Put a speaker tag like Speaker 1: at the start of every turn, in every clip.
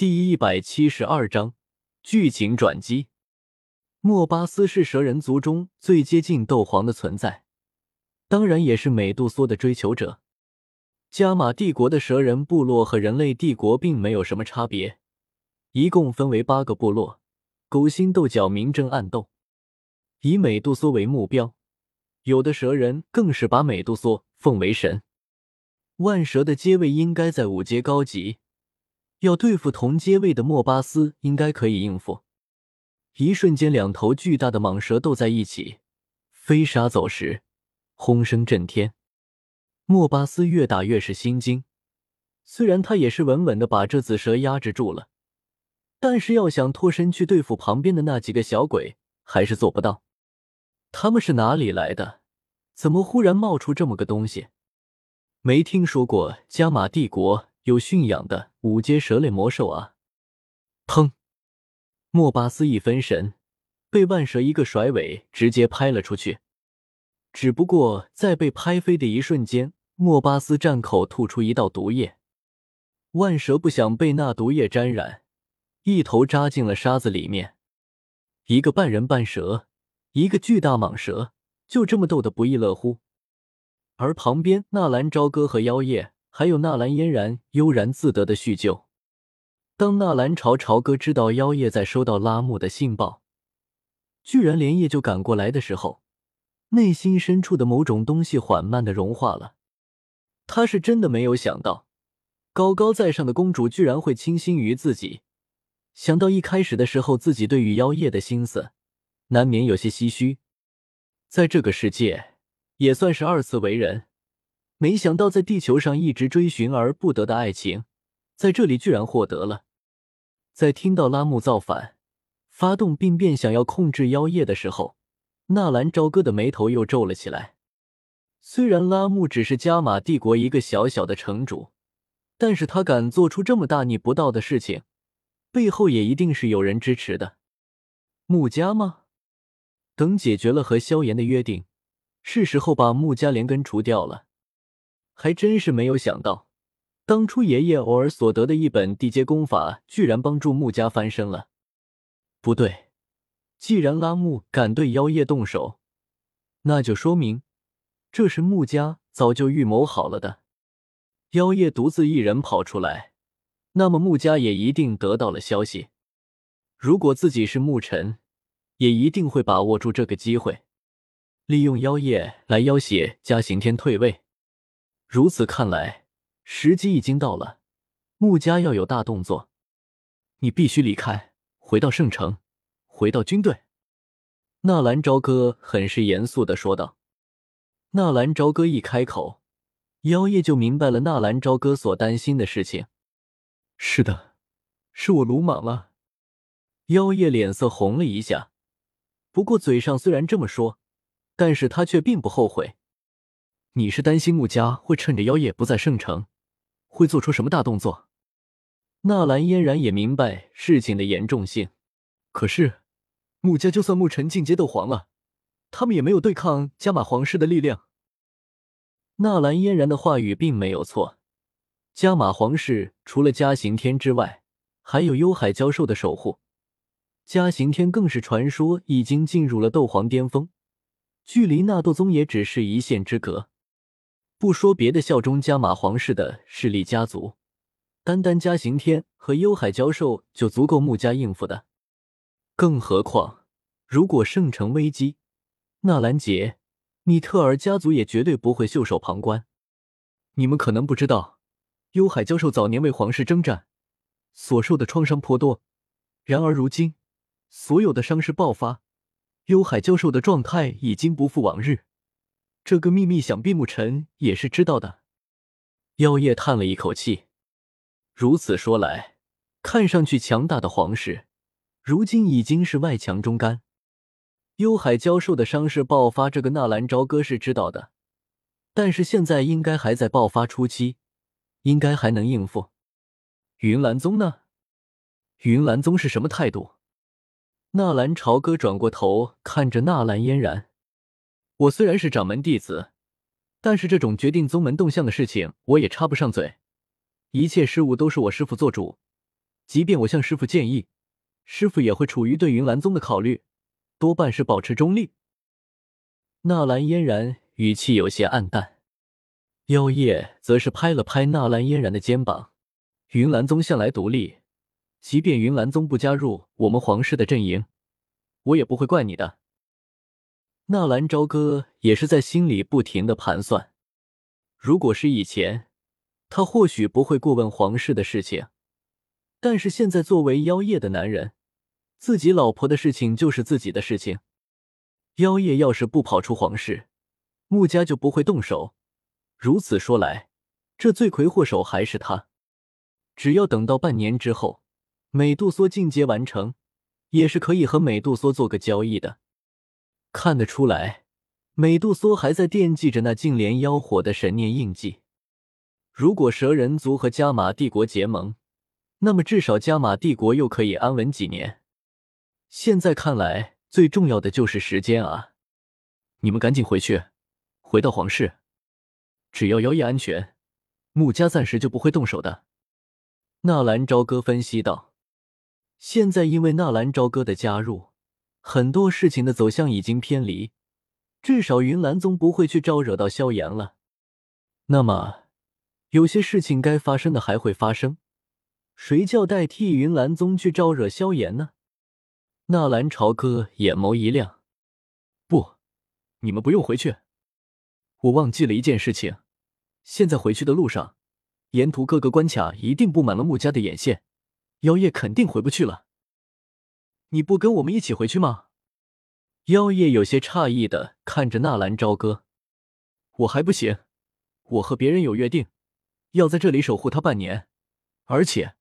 Speaker 1: 第一百七十二章剧情转机。莫巴斯是蛇人族中最接近斗皇的存在，当然也是美杜莎的追求者。加玛帝国的蛇人部落和人类帝国并没有什么差别，一共分为八个部落，勾心斗角，明争暗斗，以美杜莎为目标。有的蛇人更是把美杜莎奉为神。万蛇的阶位应该在五阶高级。要对付同阶位的莫巴斯，应该可以应付。一瞬间，两头巨大的蟒蛇斗在一起，飞沙走石，轰声震天。莫巴斯越打越是心惊，虽然他也是稳稳的把这紫蛇压制住了，但是要想脱身去对付旁边的那几个小鬼，还是做不到。他们是哪里来的？怎么忽然冒出这么个东西？没听说过加玛帝国。有驯养的五阶蛇类魔兽啊！砰！莫巴斯一分神，被万蛇一个甩尾直接拍了出去。只不过在被拍飞的一瞬间，莫巴斯战口吐出一道毒液。万蛇不想被那毒液沾染，一头扎进了沙子里面。一个半人半蛇，一个巨大蟒蛇，就这么斗得不亦乐乎。而旁边纳兰朝歌和妖夜。还有纳兰嫣然悠然自得的叙旧。当纳兰朝朝歌知道妖夜在收到拉木的信报，居然连夜就赶过来的时候，内心深处的某种东西缓慢的融化了。他是真的没有想到，高高在上的公主居然会倾心于自己。想到一开始的时候自己对于妖夜的心思，难免有些唏嘘。在这个世界，也算是二次为人。没想到，在地球上一直追寻而不得的爱情，在这里居然获得了。在听到拉木造反、发动病变，想要控制妖夜的时候，纳兰朝歌的眉头又皱了起来。虽然拉木只是加玛帝国一个小小的城主，但是他敢做出这么大逆不道的事情，背后也一定是有人支持的。穆家吗？等解决了和萧炎的约定，是时候把穆家连根除掉了。还真是没有想到，当初爷爷偶尔所得的一本地阶功法，居然帮助穆家翻身了。不对，既然拉木敢对妖夜动手，那就说明这是穆家早就预谋好了的。妖夜独自一人跑出来，那么穆家也一定得到了消息。如果自己是牧尘，也一定会把握住这个机会，利用妖夜来要挟嘉刑天退位。如此看来，时机已经到了，穆家要有大动作。你必须离开，回到圣城，回到军队。”纳兰朝歌很是严肃的说道。纳兰朝歌一开口，妖夜就明白了纳兰朝歌所担心的事情。是的，是我鲁莽了。妖夜脸色红了一下，不过嘴上虽然这么说，但是他却并不后悔。你是担心穆家会趁着妖夜不在圣城，会做出什么大动作？纳兰嫣然也明白事情的严重性。可是，穆家就算穆尘进阶斗皇了，他们也没有对抗加玛皇室的力量。纳兰嫣然的话语并没有错。加玛皇室除了嘉刑天之外，还有幽海蛟兽的守护。嘉刑天更是传说已经进入了斗皇巅峰，距离纳豆宗也只是一线之隔。不说别的，效忠加玛皇室的势力家族，单单加刑天和幽海教授就足够穆家应付的。更何况，如果圣城危机，纳兰杰、米特尔家族也绝对不会袖手旁观。你们可能不知道，幽海教授早年为皇室征战，所受的创伤颇多。然而如今，所有的伤势爆发，幽海教授的状态已经不复往日。这个秘密，想必牧尘也是知道的。妖夜叹了一口气，如此说来，看上去强大的皇室，如今已经是外强中干。幽海教授的伤势爆发，这个纳兰朝歌是知道的，但是现在应该还在爆发初期，应该还能应付。云岚宗呢？云岚宗是什么态度？纳兰朝歌转过头，看着纳兰嫣然。我虽然是掌门弟子，但是这种决定宗门动向的事情，我也插不上嘴。一切事务都是我师父做主。即便我向师傅建议，师傅也会处于对云岚宗的考虑，多半是保持中立。纳兰嫣然语气有些暗淡，妖夜则是拍了拍纳兰嫣然的肩膀：“云岚宗向来独立，即便云岚宗不加入我们皇室的阵营，我也不会怪你的。”纳兰朝歌也是在心里不停的盘算：如果是以前，他或许不会过问皇室的事情，但是现在作为妖夜的男人，自己老婆的事情就是自己的事情。妖夜要是不跑出皇室，穆家就不会动手。如此说来，这罪魁祸首还是他。只要等到半年之后，美杜莎进阶完成，也是可以和美杜莎做个交易的。看得出来，美杜莎还在惦记着那净莲妖火的神念印记。如果蛇人族和加玛帝国结盟，那么至少加玛帝国又可以安稳几年。现在看来。最重要的就是时间啊！你们赶紧回去，回到皇室。只要妖夜安全，穆家暂时就不会动手的。纳兰朝歌分析道：“现在因为纳兰朝歌的加入，很多事情的走向已经偏离，至少云岚宗不会去招惹到萧炎了。那么，有些事情该发生的还会发生，谁叫代替云岚宗去招惹萧炎呢？”纳兰朝歌眼眸一亮，不，你们不用回去。我忘记了一件事情，现在回去的路上，沿途各个关卡一定布满了穆家的眼线，妖夜肯定回不去了。你不跟我们一起回去吗？妖夜有些诧异的看着纳兰朝歌，我还不行，我和别人有约定，要在这里守护他半年，而且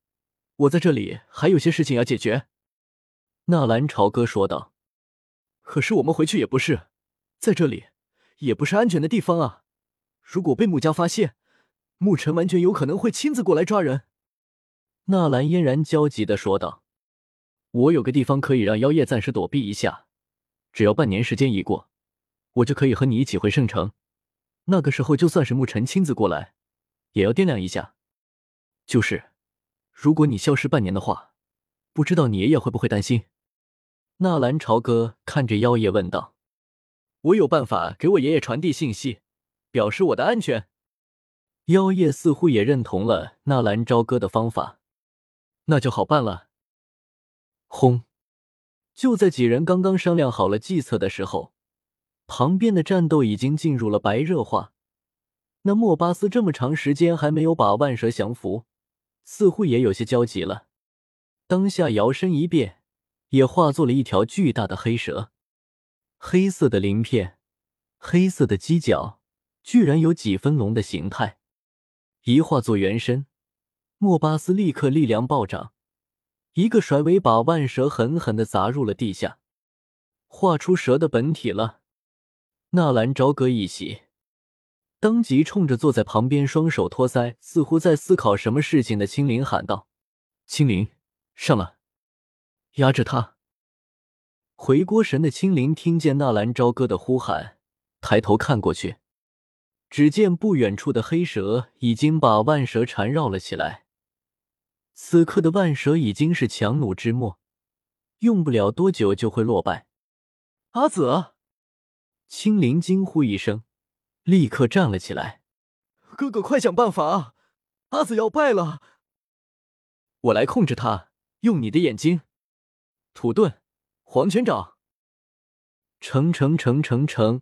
Speaker 1: 我在这里还有些事情要解决。纳兰朝歌说道：“可是我们回去也不是，在这里也不是安全的地方啊！如果被穆家发现，穆尘完全有可能会亲自过来抓人。”纳兰嫣然焦急的说道：“我有个地方可以让妖夜暂时躲避一下，只要半年时间一过，我就可以和你一起回圣城。那个时候，就算是穆尘亲自过来，也要掂量一下。就是，如果你消失半年的话，不知道你爷爷会不会担心？”纳兰朝歌看着妖夜问道：“我有办法给我爷爷传递信息，表示我的安全。”妖夜似乎也认同了纳兰朝歌的方法，那就好办了。轰！就在几人刚刚商量好了计策的时候，旁边的战斗已经进入了白热化。那莫巴斯这么长时间还没有把万蛇降服，似乎也有些焦急了。当下摇身一变。也化作了一条巨大的黑蛇，黑色的鳞片，黑色的犄角，居然有几分龙的形态。一化作原身，莫巴斯立刻力量暴涨，一个甩尾把万蛇狠狠的砸入了地下。画出蛇的本体了。纳兰朝歌一喜，当即冲着坐在旁边双手托腮，似乎在思考什么事情的青灵喊道：“青灵，上了！”压着他！回锅神的青灵听见纳兰朝歌的呼喊，抬头看过去，只见不远处的黑蛇已经把万蛇缠绕了起来。此刻的万蛇已经是强弩之末，用不了多久就会落败。阿紫，青灵惊呼一声，立刻站了起来：“
Speaker 2: 哥哥，快想办法！阿紫要败了！
Speaker 1: 我来控制他，用你的眼睛。”土遁，黄泉掌，成成成成成